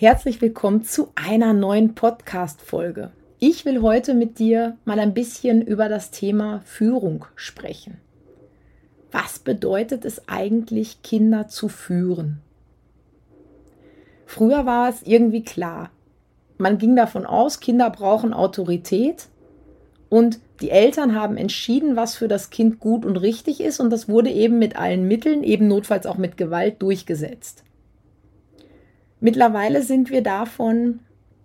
Herzlich willkommen zu einer neuen Podcast-Folge. Ich will heute mit dir mal ein bisschen über das Thema Führung sprechen. Was bedeutet es eigentlich, Kinder zu führen? Früher war es irgendwie klar. Man ging davon aus, Kinder brauchen Autorität und die Eltern haben entschieden, was für das Kind gut und richtig ist und das wurde eben mit allen Mitteln, eben notfalls auch mit Gewalt durchgesetzt. Mittlerweile sind wir davon,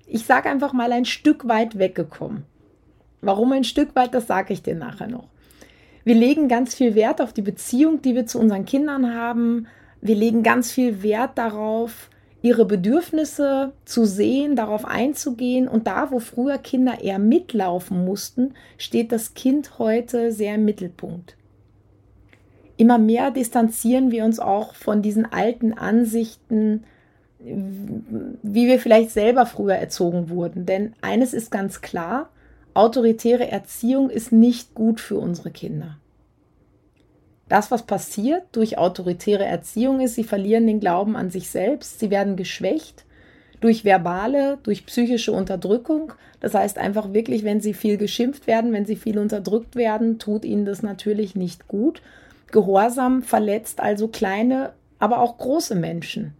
ich sage einfach mal, ein Stück weit weggekommen. Warum ein Stück weit, das sage ich dir nachher noch. Wir legen ganz viel Wert auf die Beziehung, die wir zu unseren Kindern haben. Wir legen ganz viel Wert darauf, ihre Bedürfnisse zu sehen, darauf einzugehen. Und da, wo früher Kinder eher mitlaufen mussten, steht das Kind heute sehr im Mittelpunkt. Immer mehr distanzieren wir uns auch von diesen alten Ansichten, wie wir vielleicht selber früher erzogen wurden. Denn eines ist ganz klar, autoritäre Erziehung ist nicht gut für unsere Kinder. Das, was passiert durch autoritäre Erziehung ist, sie verlieren den Glauben an sich selbst, sie werden geschwächt durch verbale, durch psychische Unterdrückung. Das heißt einfach wirklich, wenn sie viel geschimpft werden, wenn sie viel unterdrückt werden, tut ihnen das natürlich nicht gut. Gehorsam verletzt also kleine, aber auch große Menschen.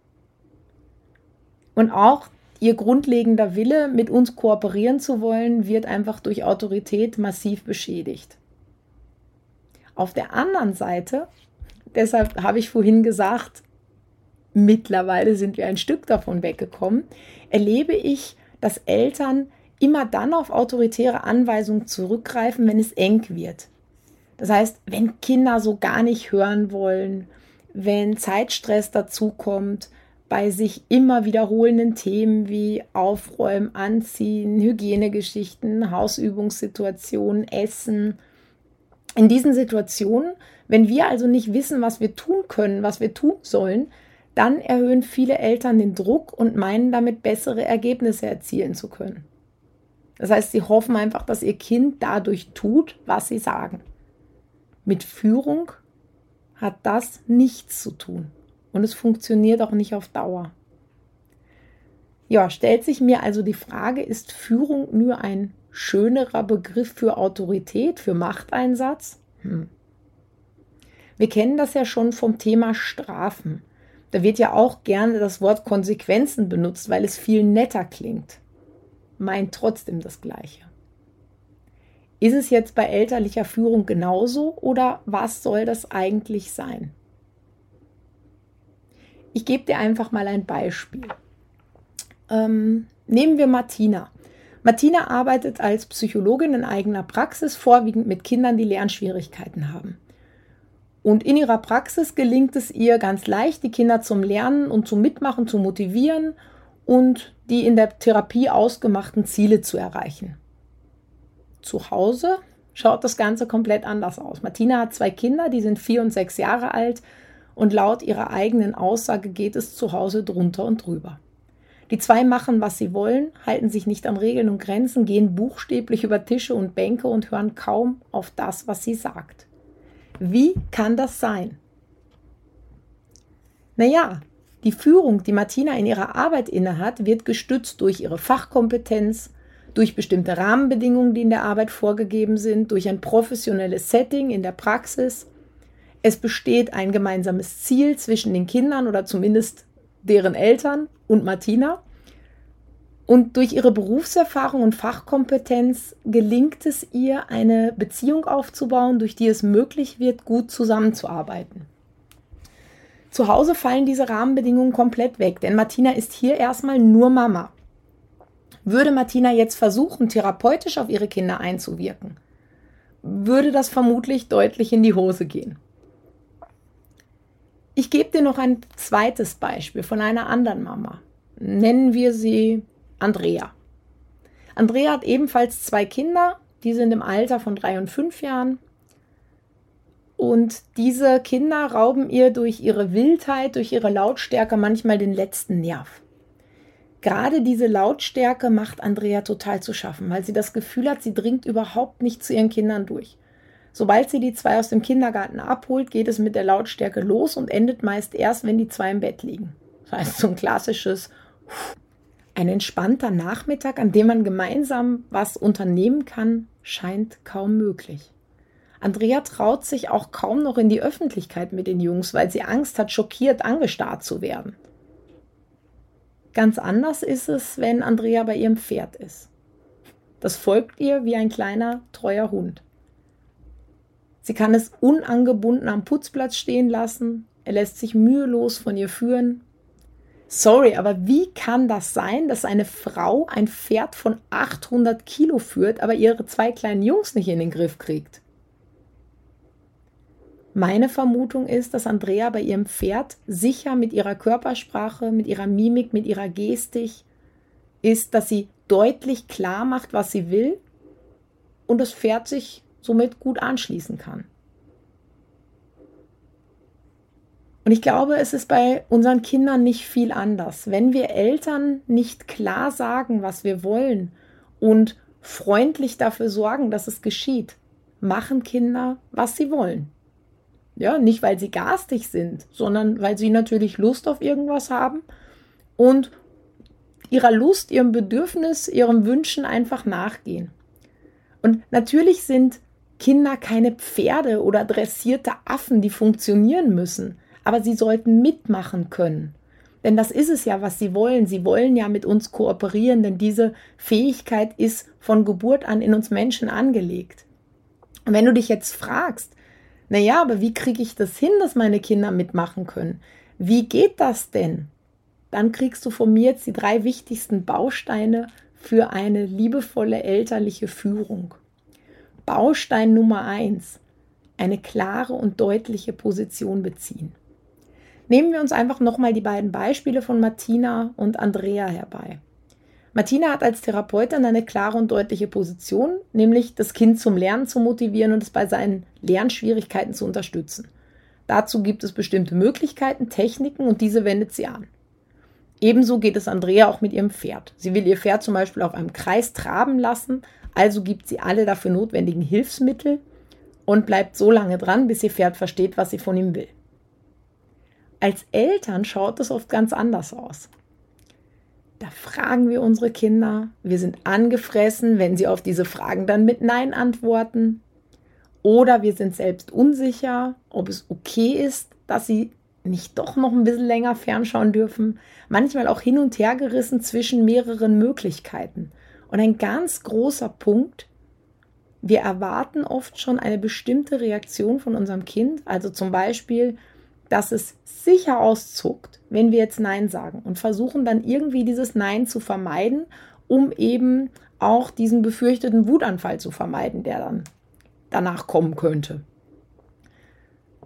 Und auch ihr grundlegender Wille, mit uns kooperieren zu wollen, wird einfach durch Autorität massiv beschädigt. Auf der anderen Seite, deshalb habe ich vorhin gesagt, mittlerweile sind wir ein Stück davon weggekommen, erlebe ich, dass Eltern immer dann auf autoritäre Anweisungen zurückgreifen, wenn es eng wird. Das heißt, wenn Kinder so gar nicht hören wollen, wenn Zeitstress dazukommt, bei sich immer wiederholenden Themen wie Aufräumen, Anziehen, Hygienegeschichten, Hausübungssituationen, Essen. In diesen Situationen, wenn wir also nicht wissen, was wir tun können, was wir tun sollen, dann erhöhen viele Eltern den Druck und meinen damit bessere Ergebnisse erzielen zu können. Das heißt, sie hoffen einfach, dass ihr Kind dadurch tut, was sie sagen. Mit Führung hat das nichts zu tun und es funktioniert auch nicht auf Dauer. Ja, stellt sich mir also die Frage, ist Führung nur ein schönerer Begriff für Autorität, für Machteinsatz? Hm. Wir kennen das ja schon vom Thema Strafen. Da wird ja auch gerne das Wort Konsequenzen benutzt, weil es viel netter klingt. Meint trotzdem das Gleiche. Ist es jetzt bei elterlicher Führung genauso oder was soll das eigentlich sein? Ich gebe dir einfach mal ein Beispiel. Ähm, nehmen wir Martina. Martina arbeitet als Psychologin in eigener Praxis, vorwiegend mit Kindern, die Lernschwierigkeiten haben. Und in ihrer Praxis gelingt es ihr ganz leicht, die Kinder zum Lernen und zum Mitmachen zu motivieren und die in der Therapie ausgemachten Ziele zu erreichen. Zu Hause schaut das Ganze komplett anders aus. Martina hat zwei Kinder, die sind vier und sechs Jahre alt und laut ihrer eigenen Aussage geht es zu Hause drunter und drüber. Die zwei machen, was sie wollen, halten sich nicht an Regeln und Grenzen, gehen buchstäblich über Tische und Bänke und hören kaum auf das, was sie sagt. Wie kann das sein? Naja, die Führung, die Martina in ihrer Arbeit innehat, wird gestützt durch ihre Fachkompetenz, durch bestimmte Rahmenbedingungen, die in der Arbeit vorgegeben sind, durch ein professionelles Setting in der Praxis, es besteht ein gemeinsames Ziel zwischen den Kindern oder zumindest deren Eltern und Martina. Und durch ihre Berufserfahrung und Fachkompetenz gelingt es ihr, eine Beziehung aufzubauen, durch die es möglich wird, gut zusammenzuarbeiten. Zu Hause fallen diese Rahmenbedingungen komplett weg, denn Martina ist hier erstmal nur Mama. Würde Martina jetzt versuchen, therapeutisch auf ihre Kinder einzuwirken, würde das vermutlich deutlich in die Hose gehen. Ich gebe dir noch ein zweites Beispiel von einer anderen Mama. Nennen wir sie Andrea. Andrea hat ebenfalls zwei Kinder, die sind im Alter von drei und fünf Jahren. Und diese Kinder rauben ihr durch ihre Wildheit, durch ihre Lautstärke manchmal den letzten Nerv. Gerade diese Lautstärke macht Andrea total zu schaffen, weil sie das Gefühl hat, sie dringt überhaupt nicht zu ihren Kindern durch. Sobald sie die zwei aus dem Kindergarten abholt, geht es mit der Lautstärke los und endet meist erst, wenn die zwei im Bett liegen. Das heißt, so ein klassisches, ein entspannter Nachmittag, an dem man gemeinsam was unternehmen kann, scheint kaum möglich. Andrea traut sich auch kaum noch in die Öffentlichkeit mit den Jungs, weil sie Angst hat, schockiert angestarrt zu werden. Ganz anders ist es, wenn Andrea bei ihrem Pferd ist. Das folgt ihr wie ein kleiner, treuer Hund. Sie kann es unangebunden am Putzplatz stehen lassen, er lässt sich mühelos von ihr führen. Sorry, aber wie kann das sein, dass eine Frau ein Pferd von 800 Kilo führt, aber ihre zwei kleinen Jungs nicht in den Griff kriegt? Meine Vermutung ist, dass Andrea bei ihrem Pferd sicher mit ihrer Körpersprache, mit ihrer Mimik, mit ihrer Gestik ist, dass sie deutlich klar macht, was sie will und das Pferd sich somit gut anschließen kann. Und ich glaube, es ist bei unseren Kindern nicht viel anders. Wenn wir Eltern nicht klar sagen, was wir wollen und freundlich dafür sorgen, dass es geschieht, machen Kinder, was sie wollen. Ja, nicht weil sie garstig sind, sondern weil sie natürlich Lust auf irgendwas haben und ihrer Lust, ihrem Bedürfnis, ihren Wünschen einfach nachgehen. Und natürlich sind Kinder keine Pferde oder dressierte Affen, die funktionieren müssen, aber sie sollten mitmachen können. Denn das ist es ja, was sie wollen. Sie wollen ja mit uns kooperieren, denn diese Fähigkeit ist von Geburt an in uns Menschen angelegt. Und wenn du dich jetzt fragst, naja, aber wie kriege ich das hin, dass meine Kinder mitmachen können? Wie geht das denn? Dann kriegst du von mir jetzt die drei wichtigsten Bausteine für eine liebevolle elterliche Führung. Baustein Nummer eins: eine klare und deutliche Position beziehen. Nehmen wir uns einfach nochmal die beiden Beispiele von Martina und Andrea herbei. Martina hat als Therapeutin eine klare und deutliche Position, nämlich das Kind zum Lernen zu motivieren und es bei seinen Lernschwierigkeiten zu unterstützen. Dazu gibt es bestimmte Möglichkeiten, Techniken und diese wendet sie an. Ebenso geht es Andrea auch mit ihrem Pferd. Sie will ihr Pferd zum Beispiel auf einem Kreis traben lassen, also gibt sie alle dafür notwendigen Hilfsmittel und bleibt so lange dran, bis ihr Pferd versteht, was sie von ihm will. Als Eltern schaut es oft ganz anders aus. Da fragen wir unsere Kinder, wir sind angefressen, wenn sie auf diese Fragen dann mit Nein antworten. Oder wir sind selbst unsicher, ob es okay ist, dass sie nicht doch noch ein bisschen länger fernschauen dürfen. Manchmal auch hin und her gerissen zwischen mehreren Möglichkeiten. Und ein ganz großer Punkt, wir erwarten oft schon eine bestimmte Reaktion von unserem Kind. Also zum Beispiel, dass es sicher auszuckt, wenn wir jetzt Nein sagen und versuchen dann irgendwie dieses Nein zu vermeiden, um eben auch diesen befürchteten Wutanfall zu vermeiden, der dann danach kommen könnte.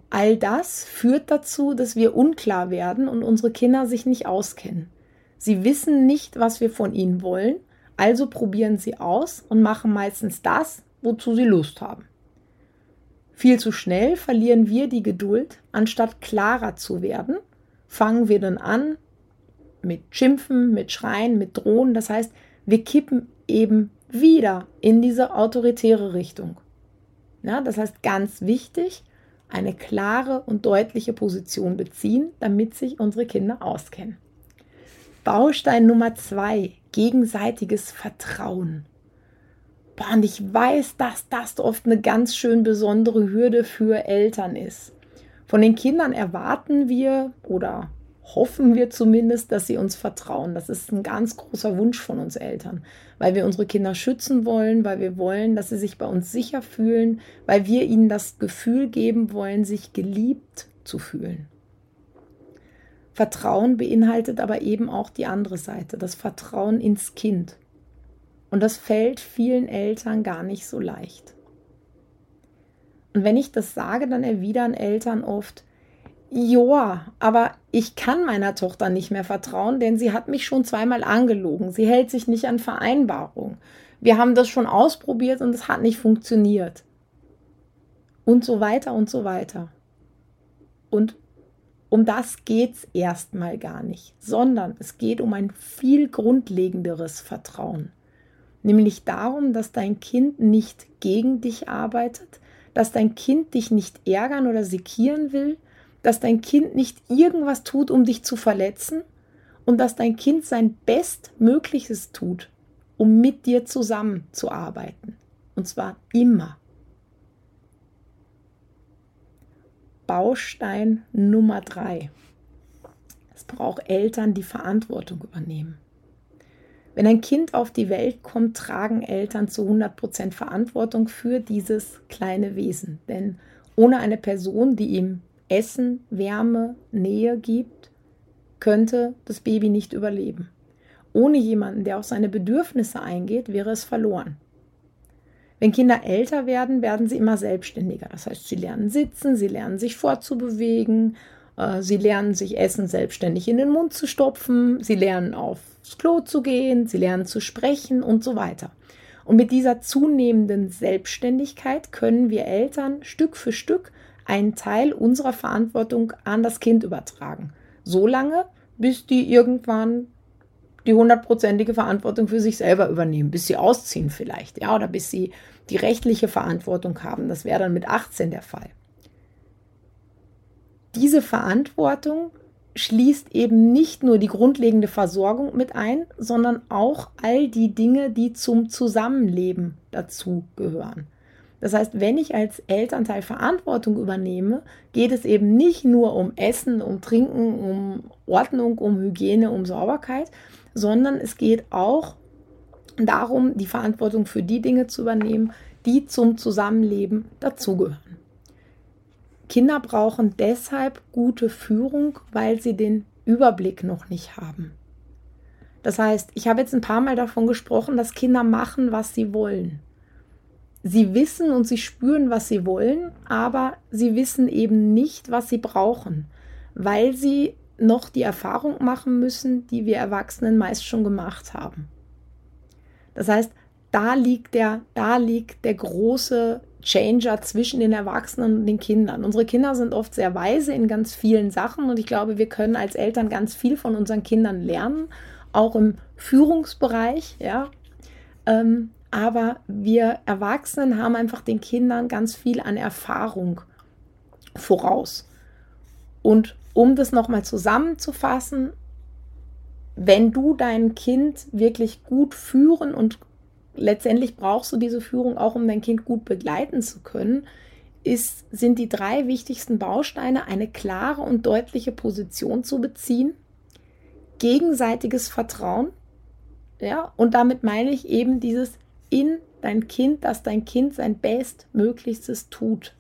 All das führt dazu, dass wir unklar werden und unsere Kinder sich nicht auskennen. Sie wissen nicht, was wir von ihnen wollen, also probieren sie aus und machen meistens das, wozu sie Lust haben. Viel zu schnell verlieren wir die Geduld, anstatt klarer zu werden, fangen wir dann an mit Schimpfen, mit Schreien, mit Drohen. Das heißt, wir kippen eben wieder in diese autoritäre Richtung. Ja, das heißt, ganz wichtig, eine klare und deutliche Position beziehen, damit sich unsere Kinder auskennen. Baustein Nummer zwei, gegenseitiges Vertrauen. Boah, und ich weiß, dass das oft eine ganz schön besondere Hürde für Eltern ist. Von den Kindern erwarten wir oder hoffen wir zumindest, dass sie uns vertrauen. Das ist ein ganz großer Wunsch von uns Eltern, weil wir unsere Kinder schützen wollen, weil wir wollen, dass sie sich bei uns sicher fühlen, weil wir ihnen das Gefühl geben wollen, sich geliebt zu fühlen. Vertrauen beinhaltet aber eben auch die andere Seite, das Vertrauen ins Kind. Und das fällt vielen Eltern gar nicht so leicht. Und wenn ich das sage, dann erwidern Eltern oft, Joa, aber ich kann meiner Tochter nicht mehr vertrauen, denn sie hat mich schon zweimal angelogen. Sie hält sich nicht an Vereinbarungen. wir haben das schon ausprobiert und es hat nicht funktioniert. Und so weiter und so weiter. Und um das geht es erstmal gar nicht, sondern es geht um ein viel grundlegenderes Vertrauen. Nämlich darum, dass dein Kind nicht gegen dich arbeitet, dass dein Kind dich nicht ärgern oder sekieren will, dass dein Kind nicht irgendwas tut, um dich zu verletzen und dass dein Kind sein Bestmögliches tut, um mit dir zusammenzuarbeiten. Und zwar immer. Baustein Nummer drei. Es braucht Eltern, die Verantwortung übernehmen. Wenn ein Kind auf die Welt kommt, tragen Eltern zu 100% Verantwortung für dieses kleine Wesen. Denn ohne eine Person, die ihm Essen, Wärme, Nähe gibt, könnte das Baby nicht überleben. Ohne jemanden, der auf seine Bedürfnisse eingeht, wäre es verloren. Wenn Kinder älter werden, werden sie immer selbstständiger. Das heißt, sie lernen sitzen, sie lernen sich fortzubewegen, äh, sie lernen sich Essen selbstständig in den Mund zu stopfen, sie lernen aufs Klo zu gehen, sie lernen zu sprechen und so weiter. Und mit dieser zunehmenden Selbstständigkeit können wir Eltern Stück für Stück einen Teil unserer Verantwortung an das Kind übertragen. So lange, bis die irgendwann die hundertprozentige Verantwortung für sich selber übernehmen, bis sie ausziehen vielleicht, ja, oder bis sie die rechtliche Verantwortung haben. Das wäre dann mit 18 der Fall diese Verantwortung schließt eben nicht nur die grundlegende Versorgung mit ein, sondern auch all die Dinge, die zum Zusammenleben dazu gehören. Das heißt, wenn ich als Elternteil Verantwortung übernehme, geht es eben nicht nur um Essen, um Trinken, um Ordnung, um Hygiene, um Sauberkeit, sondern es geht auch darum, die Verantwortung für die Dinge zu übernehmen, die zum Zusammenleben dazugehören. Kinder brauchen deshalb gute Führung, weil sie den Überblick noch nicht haben. Das heißt, ich habe jetzt ein paar Mal davon gesprochen, dass Kinder machen, was sie wollen. Sie wissen und sie spüren, was sie wollen, aber sie wissen eben nicht, was sie brauchen, weil sie noch die Erfahrung machen müssen, die wir Erwachsenen meist schon gemacht haben. Das heißt, da liegt der, da liegt der große Changer zwischen den Erwachsenen und den Kindern. Unsere Kinder sind oft sehr weise in ganz vielen Sachen und ich glaube, wir können als Eltern ganz viel von unseren Kindern lernen, auch im Führungsbereich, ja. Ähm, aber wir Erwachsenen haben einfach den Kindern ganz viel an Erfahrung voraus. Und um das nochmal zusammenzufassen, wenn du dein Kind wirklich gut führen und letztendlich brauchst du diese Führung auch, um dein Kind gut begleiten zu können, ist, sind die drei wichtigsten Bausteine, eine klare und deutliche Position zu beziehen, gegenseitiges Vertrauen, ja, und damit meine ich eben dieses in dein Kind, dass dein Kind sein Bestmöglichstes tut.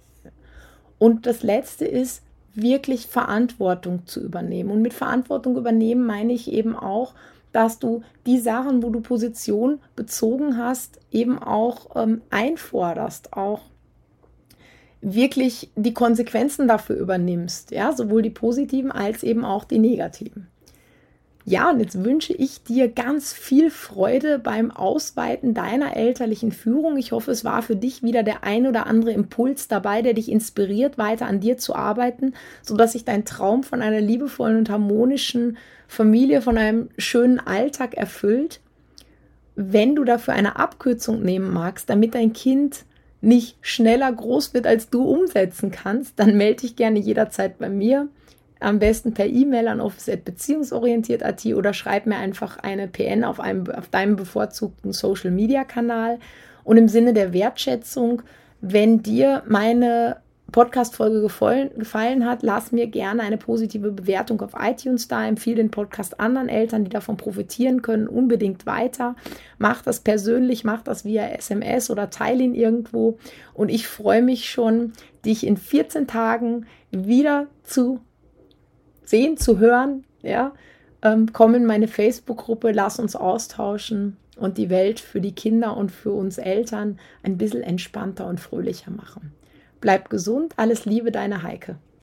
Und das letzte ist, wirklich Verantwortung zu übernehmen. Und mit Verantwortung übernehmen meine ich eben auch, dass du die Sachen, wo du Position bezogen hast, eben auch ähm, einforderst, auch wirklich die Konsequenzen dafür übernimmst, ja, sowohl die positiven als eben auch die negativen. Ja, und jetzt wünsche ich dir ganz viel Freude beim Ausweiten deiner elterlichen Führung. Ich hoffe, es war für dich wieder der ein oder andere Impuls dabei, der dich inspiriert, weiter an dir zu arbeiten, sodass sich dein Traum von einer liebevollen und harmonischen Familie, von einem schönen Alltag erfüllt. Wenn du dafür eine Abkürzung nehmen magst, damit dein Kind nicht schneller groß wird, als du umsetzen kannst, dann melde dich gerne jederzeit bei mir am besten per E-Mail an office.beziehungsorientiert.at oder schreib mir einfach eine PN auf, einem, auf deinem bevorzugten Social-Media-Kanal. Und im Sinne der Wertschätzung, wenn dir meine Podcast-Folge gefallen, hat, lass mir gerne eine positive Bewertung auf iTunes da. Empfehle den Podcast anderen Eltern, die davon profitieren können, unbedingt weiter. Mach das persönlich, mach das via SMS oder teile ihn irgendwo. Und ich freue mich schon, dich in 14 Tagen wieder zu sehen, zu hören, ja, ähm, komm in meine Facebook-Gruppe, lass uns austauschen und die Welt für die Kinder und für uns Eltern ein bisschen entspannter und fröhlicher machen. Bleib gesund, alles Liebe, deine Heike.